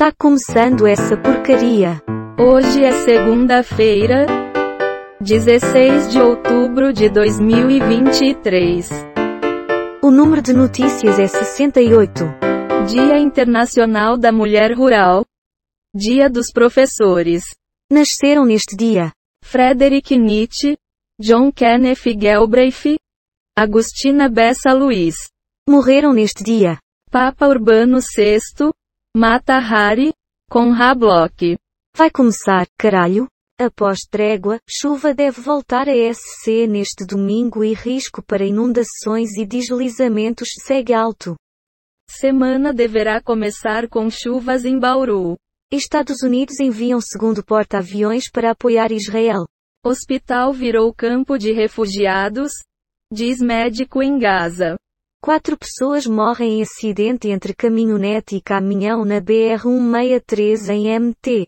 Tá começando essa porcaria. Hoje é segunda-feira, 16 de outubro de 2023. O número de notícias é 68. Dia Internacional da Mulher Rural. Dia dos Professores. Nasceram neste dia Frederick Nietzsche, John Kenneth Galbraith, Agustina Bessa Luiz. Morreram neste dia Papa Urbano VI, Mata Hari, Conrad Bloch. Vai começar, caralho? Após trégua, chuva deve voltar a SC neste domingo e risco para inundações e deslizamentos segue alto. Semana deverá começar com chuvas em Bauru. Estados Unidos enviam segundo porta-aviões para apoiar Israel. Hospital virou campo de refugiados, diz médico em Gaza. Quatro pessoas morrem em acidente entre caminhonete e caminhão na BR-163 em MT.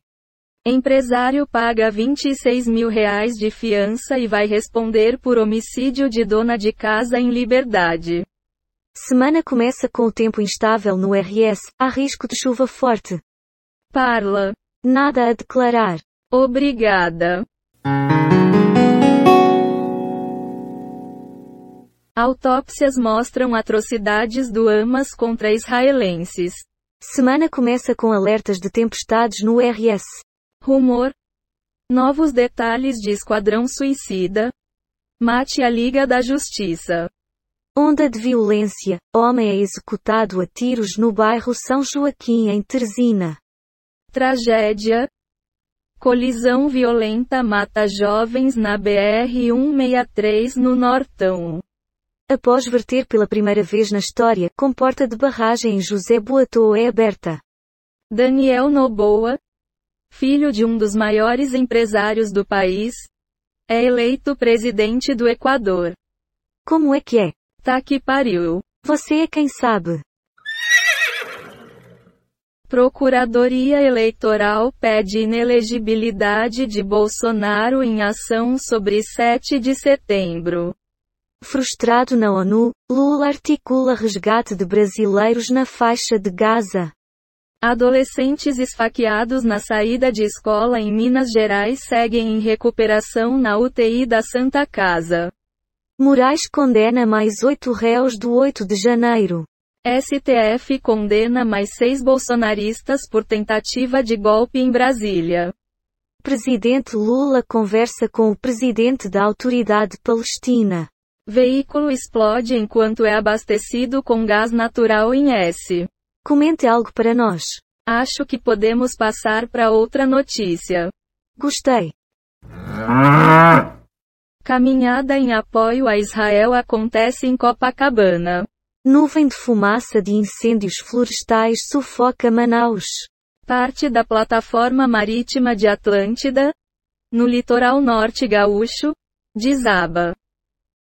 Empresário paga 26 mil reais de fiança e vai responder por homicídio de dona de casa em liberdade. Semana começa com o tempo instável no RS, há risco de chuva forte. Parla. Nada a declarar. Obrigada. Autópsias mostram atrocidades do Hamas contra israelenses. Semana começa com alertas de tempestades no RS. Rumor. Novos detalhes de Esquadrão Suicida. Mate a Liga da Justiça. Onda de violência. Homem é executado a tiros no bairro São Joaquim em Teresina. Tragédia. Colisão violenta mata jovens na BR-163 no Nortão. Após verter pela primeira vez na história, com porta de barragem em José Boatou é aberta. Daniel Noboa, filho de um dos maiores empresários do país, é eleito presidente do Equador. Como é que é? Tá que pariu. Você é quem sabe. Procuradoria Eleitoral pede inelegibilidade de Bolsonaro em ação sobre 7 de setembro. Frustrado na ONU, Lula articula resgate de brasileiros na faixa de Gaza. Adolescentes esfaqueados na saída de escola em Minas Gerais seguem em recuperação na UTI da Santa Casa. Moraes condena mais oito réus do 8 de janeiro. STF condena mais seis bolsonaristas por tentativa de golpe em Brasília. Presidente Lula conversa com o presidente da Autoridade Palestina. Veículo explode enquanto é abastecido com gás natural em S. Comente algo para nós. Acho que podemos passar para outra notícia. Gostei. Caminhada em apoio a Israel acontece em Copacabana. Nuvem de fumaça de incêndios florestais sufoca Manaus. Parte da plataforma marítima de Atlântida, no litoral norte gaúcho, desaba.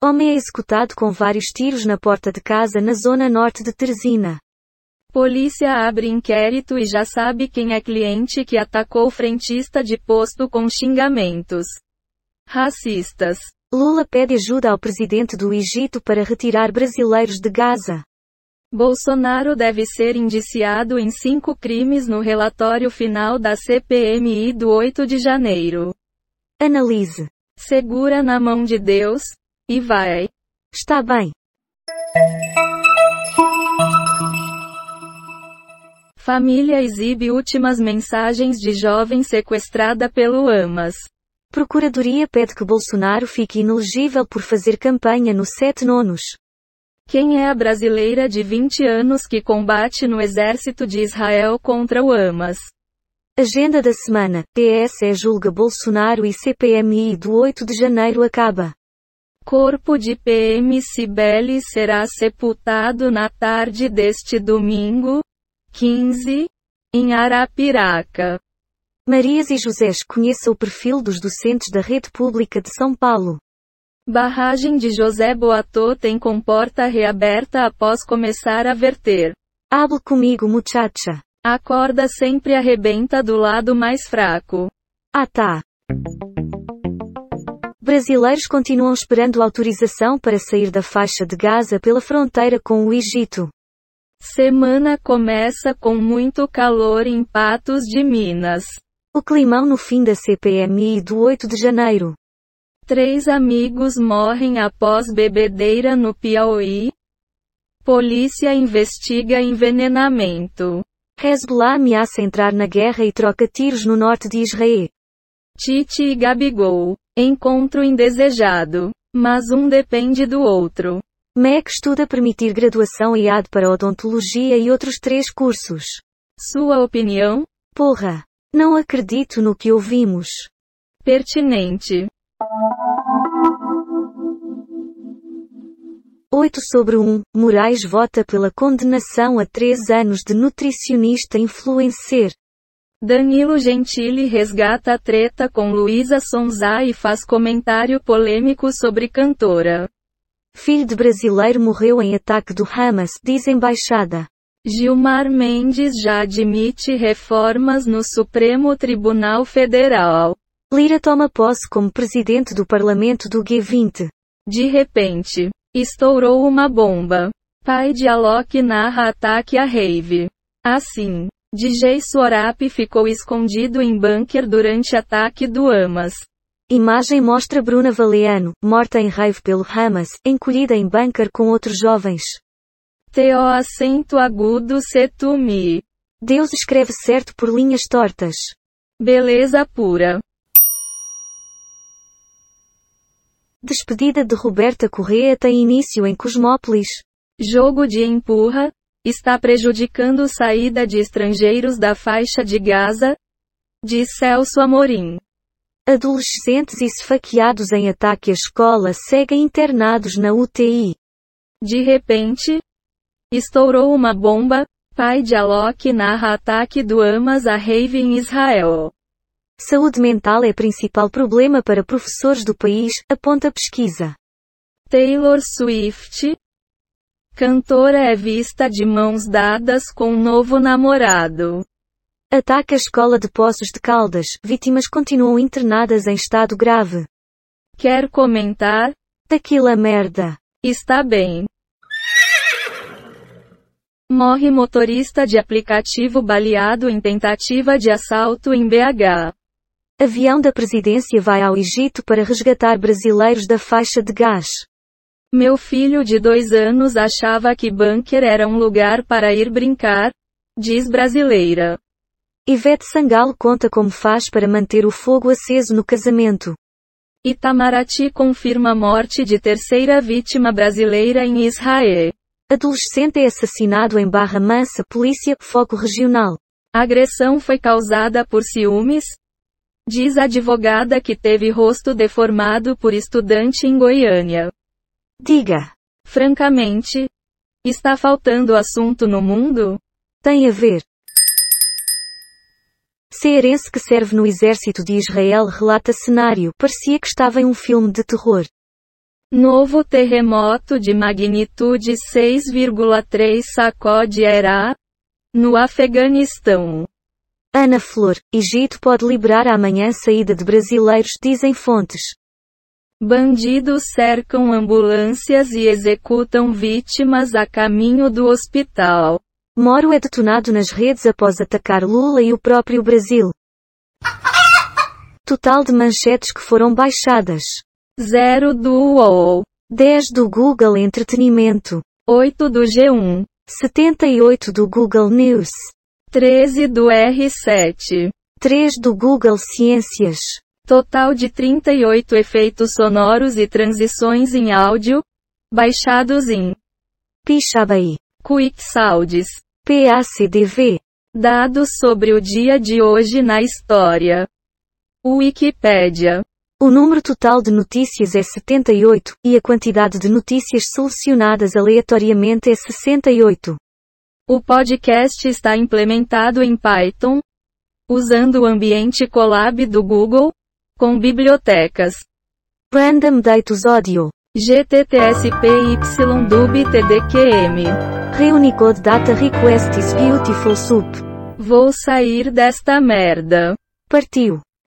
Homem é executado com vários tiros na porta de casa na zona norte de Teresina. Polícia abre inquérito e já sabe quem é cliente que atacou frentista de posto com xingamentos racistas. Lula pede ajuda ao presidente do Egito para retirar brasileiros de Gaza. Bolsonaro deve ser indiciado em cinco crimes no relatório final da CPMI do 8 de janeiro. Analise. Segura na mão de Deus, e vai. Está bem. Família exibe últimas mensagens de jovem sequestrada pelo Amas. Procuradoria pede que Bolsonaro fique inelegível por fazer campanha no sete nonos. Quem é a brasileira de 20 anos que combate no exército de Israel contra o Hamas? Agenda da semana. PSE julga Bolsonaro e CPMI do 8 de janeiro acaba. Corpo de PM Cibele será sepultado na tarde deste domingo, 15, em Arapiraca. Marias e Josés conheça o perfil dos docentes da rede pública de São Paulo. Barragem de José Boatô tem comporta reaberta após começar a verter. Hable comigo muchacha. A corda sempre arrebenta do lado mais fraco. Ah tá. Brasileiros continuam esperando autorização para sair da faixa de Gaza pela fronteira com o Egito. Semana começa com muito calor em Patos de Minas. O climão no fim da CPMI do 8 de janeiro. Três amigos morrem após bebedeira no Piauí. Polícia investiga envenenamento. Hezbollah ameaça entrar na guerra e troca tiros no norte de Israel. Tite e Gabigol. Encontro indesejado. Mas um depende do outro. MEC estuda permitir graduação EAD para odontologia e outros três cursos. Sua opinião? Porra! Não acredito no que ouvimos. Pertinente. 8 sobre 1. Moraes vota pela condenação a 3 anos de nutricionista influencer. Danilo Gentili resgata a treta com Luísa Sonza e faz comentário polêmico sobre cantora. Filho de brasileiro morreu em ataque do Hamas, diz embaixada. Gilmar Mendes já admite reformas no Supremo Tribunal Federal. Lira toma posse como presidente do parlamento do G20. De repente, estourou uma bomba. Pai de Alok narra ataque a rave. Assim, DJ Suarap ficou escondido em bunker durante ataque do Hamas. Imagem mostra Bruna Valeano, morta em raiva pelo Hamas, encolhida em bunker com outros jovens. TO acento agudo setumi. Deus escreve certo por linhas tortas. Beleza pura. Despedida de Roberta Correa tem início em Cosmópolis. Jogo de empurra, está prejudicando saída de estrangeiros da faixa de Gaza? Diz Celso Amorim. Adolescentes esfaqueados em ataque à escola seguem internados na UTI. De repente, estourou uma bomba. Pai de Alok narra ataque do Hamas a rave em Israel. Saúde mental é principal problema para professores do país, aponta pesquisa. Taylor Swift. Cantora é vista de mãos dadas com um novo namorado. Ataque à escola de Poços de Caldas. Vítimas continuam internadas em estado grave. Quer comentar? Daquila merda. Está bem. Morre motorista de aplicativo baleado em tentativa de assalto em BH. Avião da presidência vai ao Egito para resgatar brasileiros da faixa de gás. Meu filho de dois anos achava que bunker era um lugar para ir brincar, diz brasileira. Ivete Sangalo conta como faz para manter o fogo aceso no casamento. Itamaraty confirma a morte de terceira vítima brasileira em Israel. Adolescente é assassinado em Barra Mansa, polícia, foco regional. A agressão foi causada por ciúmes? Diz a advogada que teve rosto deformado por estudante em Goiânia. Diga. Francamente, está faltando assunto no mundo? Tem a ver. Cearense que serve no exército de Israel relata cenário, parecia que estava em um filme de terror. Novo terremoto de magnitude 6,3 sacode Herá, no Afeganistão. Ana Flor, Egito pode liberar amanhã saída de brasileiros, dizem fontes. Bandidos cercam ambulâncias e executam vítimas a caminho do hospital. Moro é detonado nas redes após atacar Lula e o próprio Brasil. Total de manchetes que foram baixadas. 0 do UOL. 10 do Google Entretenimento. 8 do G1. 78 do Google News. 13 do R7. 3 do Google Ciências. Total de 38 efeitos sonoros e transições em áudio, baixados em Pixabay. Quick Sounds. PACDV. Dados sobre o dia de hoje na história. Wikipédia. O número total de notícias é 78, e a quantidade de notícias selecionadas aleatoriamente é 68. O podcast está implementado em Python, usando o ambiente Colab do Google, com bibliotecas. Random Datus Audio. GTTSPYDUB-TDQM. Reunicode Data Request is Beautiful Soup. Vou sair desta merda. Partiu.